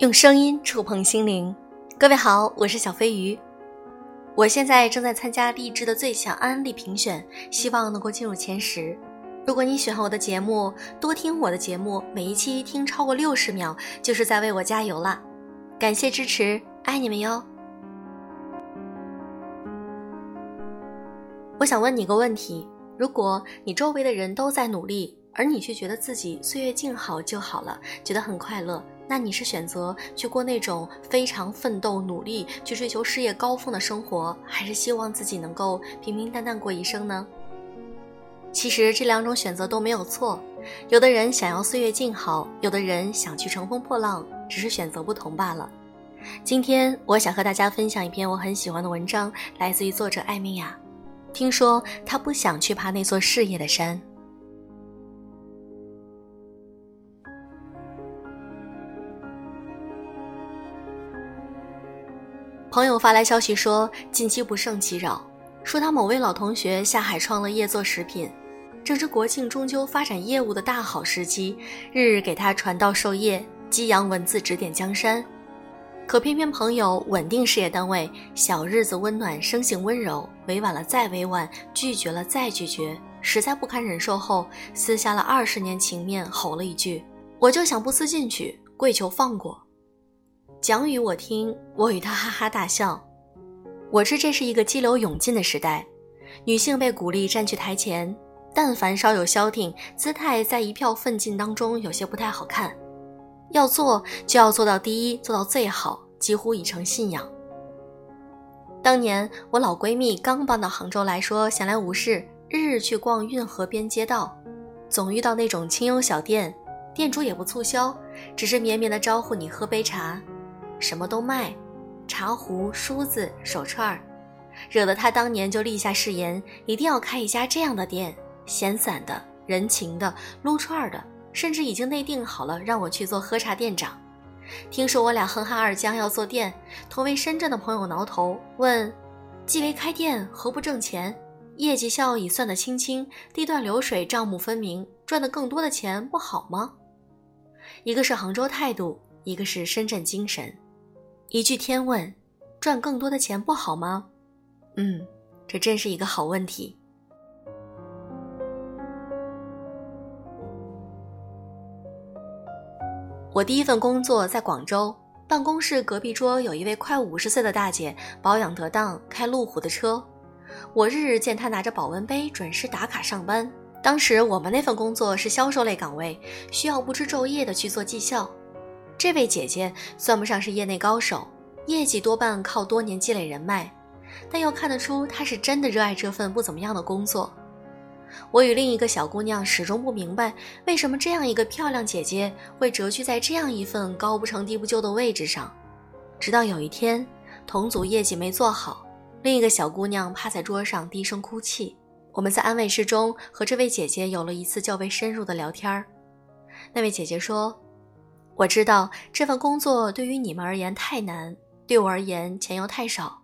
用声音触碰心灵，各位好，我是小飞鱼。我现在正在参加励志的最强安利评选，希望能够进入前十。如果你喜欢我的节目，多听我的节目，每一期听超过六十秒，就是在为我加油了。感谢支持，爱你们哟。我想问你个问题：如果你周围的人都在努力，而你却觉得自己岁月静好就好了，觉得很快乐？那你是选择去过那种非常奋斗、努力去追求事业高峰的生活，还是希望自己能够平平淡淡过一生呢？其实这两种选择都没有错。有的人想要岁月静好，有的人想去乘风破浪，只是选择不同罢了。今天我想和大家分享一篇我很喜欢的文章，来自于作者艾米亚。听说他不想去爬那座事业的山。朋友发来消息说，近期不胜其扰，说他某位老同学下海创了业做食品，正值国庆中秋发展业务的大好时机，日日给他传道授业，激扬文字指点江山。可偏偏朋友稳定事业单位，小日子温暖，生性温柔，委婉了再委婉，拒绝了再拒绝，实在不堪忍受后，撕下了二十年情面，吼了一句：“我就想不思进取，跪求放过。”讲与我听，我与他哈哈大笑。我知这是一个激流勇进的时代，女性被鼓励站去台前，但凡稍有消停，姿态在一票奋进当中有些不太好看。要做就要做到第一，做到最好，几乎已成信仰。当年我老闺蜜刚搬到杭州来说，闲来无事，日日去逛运河边街道，总遇到那种清幽小店，店主也不促销，只是绵绵的招呼你喝杯茶。什么都卖，茶壶、梳子、手串儿，惹得他当年就立下誓言，一定要开一家这样的店，闲散的、人情的、撸串儿的，甚至已经内定好了让我去做喝茶店长。听说我俩哼哈二将要做店，同为深圳的朋友挠头问：既为开店，何不挣钱？业绩效益算得清清，地段流水账目分明，赚得更多的钱不好吗？一个是杭州态度，一个是深圳精神。一句天问，赚更多的钱不好吗？嗯，这真是一个好问题。我第一份工作在广州，办公室隔壁桌有一位快五十岁的大姐，保养得当，开路虎的车。我日日见她拿着保温杯，准时打卡上班。当时我们那份工作是销售类岗位，需要不知昼夜的去做绩效。这位姐姐算不上是业内高手，业绩多半靠多年积累人脉，但又看得出她是真的热爱这份不怎么样的工作。我与另一个小姑娘始终不明白，为什么这样一个漂亮姐姐会折居在这样一份高不成低不就的位置上。直到有一天，同组业绩没做好，另一个小姑娘趴在桌上低声哭泣。我们在安慰室中和这位姐姐有了一次较为深入的聊天儿。那位姐姐说。我知道这份工作对于你们而言太难，对我而言钱又太少。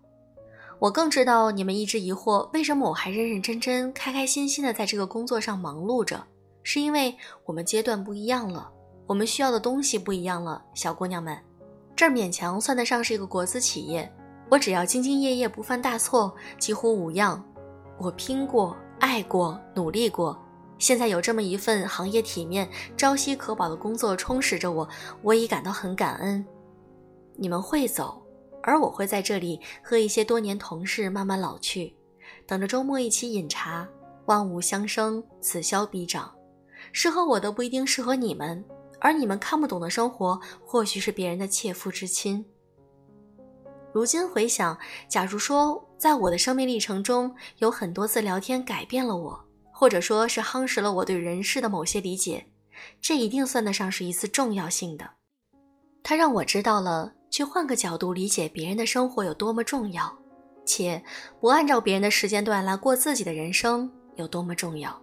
我更知道你们一直疑惑为什么我还认认真真、开开心心的在这个工作上忙碌着，是因为我们阶段不一样了，我们需要的东西不一样了。小姑娘们，这儿勉强算得上是一个国资企业，我只要兢兢业业、不犯大错，几乎无恙。我拼过、爱过、努力过。现在有这么一份行业体面、朝夕可保的工作充实着我，我已感到很感恩。你们会走，而我会在这里和一些多年同事慢慢老去，等着周末一起饮茶。万物相生，此消彼长，适合我的不一定适合你们，而你们看不懂的生活，或许是别人的切肤之亲。如今回想，假如说在我的生命历程中有很多次聊天改变了我。或者说是夯实了我对人世的某些理解，这一定算得上是一次重要性的。它让我知道了去换个角度理解别人的生活有多么重要，且不按照别人的时间段来过自己的人生有多么重要。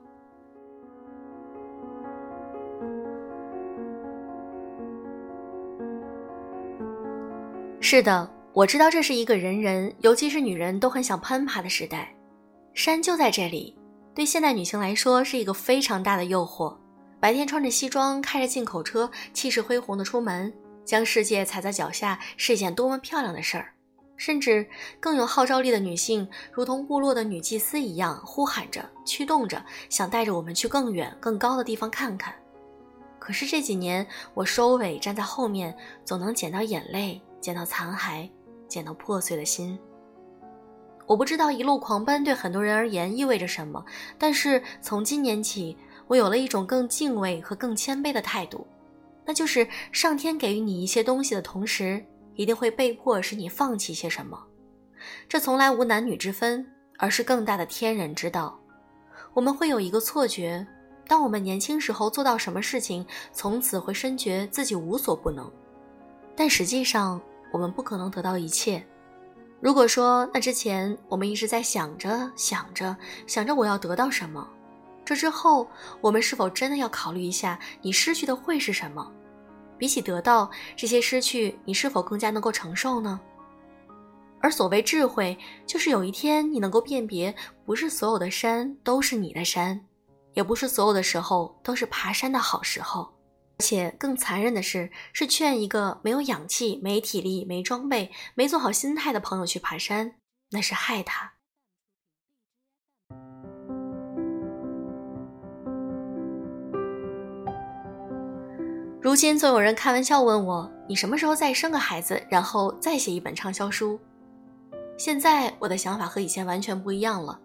是的，我知道这是一个人人，尤其是女人都很想攀爬的时代，山就在这里。对现代女性来说是一个非常大的诱惑。白天穿着西装，开着进口车，气势恢宏的出门，将世界踩在脚下是一件多么漂亮的事儿。甚至更有号召力的女性，如同部落的女祭司一样，呼喊着、驱动着，想带着我们去更远、更高的地方看看。可是这几年，我收尾站在后面，总能捡到眼泪，捡到残骸，捡到破碎的心。我不知道一路狂奔对很多人而言意味着什么，但是从今年起，我有了一种更敬畏和更谦卑的态度，那就是上天给予你一些东西的同时。一定会被迫使你放弃些什么，这从来无男女之分，而是更大的天人之道。我们会有一个错觉，当我们年轻时候做到什么事情，从此会深觉自己无所不能。但实际上，我们不可能得到一切。如果说那之前我们一直在想着想着想着我要得到什么，这之后我们是否真的要考虑一下，你失去的会是什么？比起得到这些失去，你是否更加能够承受呢？而所谓智慧，就是有一天你能够辨别，不是所有的山都是你的山，也不是所有的时候都是爬山的好时候。且更残忍的是，是劝一个没有氧气、没体力、没装备、没做好心态的朋友去爬山，那是害他。如今总有人开玩笑问我：“你什么时候再生个孩子，然后再写一本畅销书？”现在我的想法和以前完全不一样了。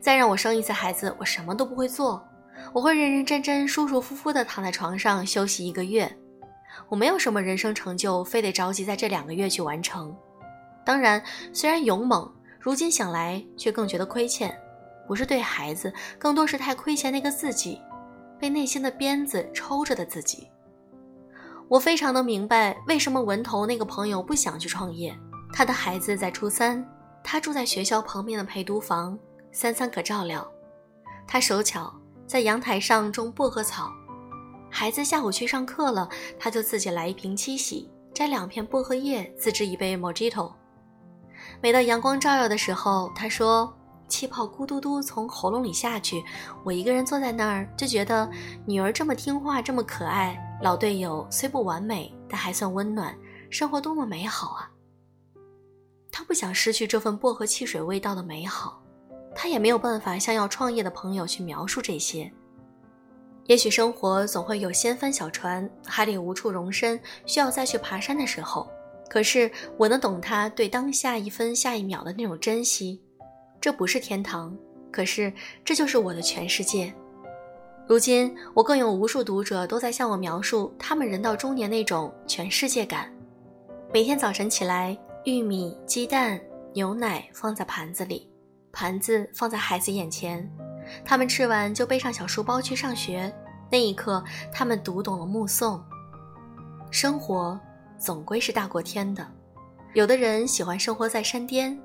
再让我生一次孩子，我什么都不会做，我会认认真真、舒舒服服地躺在床上休息一个月。我没有什么人生成就，非得着急在这两个月去完成。当然，虽然勇猛，如今想来却更觉得亏欠，不是对孩子，更多是太亏欠那个自己，被内心的鞭子抽着的自己。我非常的明白为什么文头那个朋友不想去创业。他的孩子在初三，他住在学校旁边的陪读房，三餐可照料。他手巧，在阳台上种薄荷草。孩子下午去上课了，他就自己来一瓶七喜，摘两片薄荷叶，自制一杯 Mojito。每到阳光照耀的时候，他说。气泡咕嘟嘟从喉咙里下去，我一个人坐在那儿，就觉得女儿这么听话，这么可爱，老队友虽不完美，但还算温暖，生活多么美好啊！他不想失去这份薄荷汽水味道的美好，他也没有办法向要创业的朋友去描述这些。也许生活总会有掀翻小船，海里无处容身，需要再去爬山的时候，可是我能懂他对当下一分下一秒的那种珍惜。这不是天堂，可是这就是我的全世界。如今，我更有无数读者都在向我描述他们人到中年那种全世界感。每天早晨起来，玉米、鸡蛋、牛奶放在盘子里，盘子放在孩子眼前，他们吃完就背上小书包去上学。那一刻，他们读懂了目送。生活总归是大过天的，有的人喜欢生活在山巅，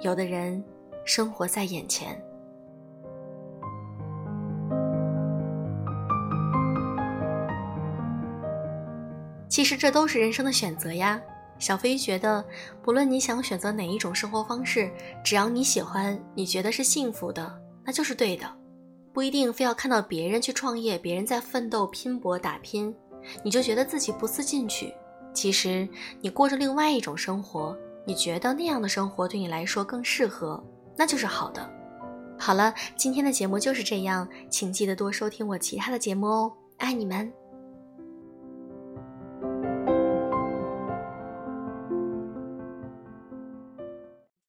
有的人。生活在眼前。其实这都是人生的选择呀。小飞觉得，不论你想选择哪一种生活方式，只要你喜欢，你觉得是幸福的，那就是对的。不一定非要看到别人去创业，别人在奋斗、拼搏、打拼，你就觉得自己不思进取。其实你过着另外一种生活，你觉得那样的生活对你来说更适合。那就是好的。好了，今天的节目就是这样，请记得多收听我其他的节目哦，爱你们。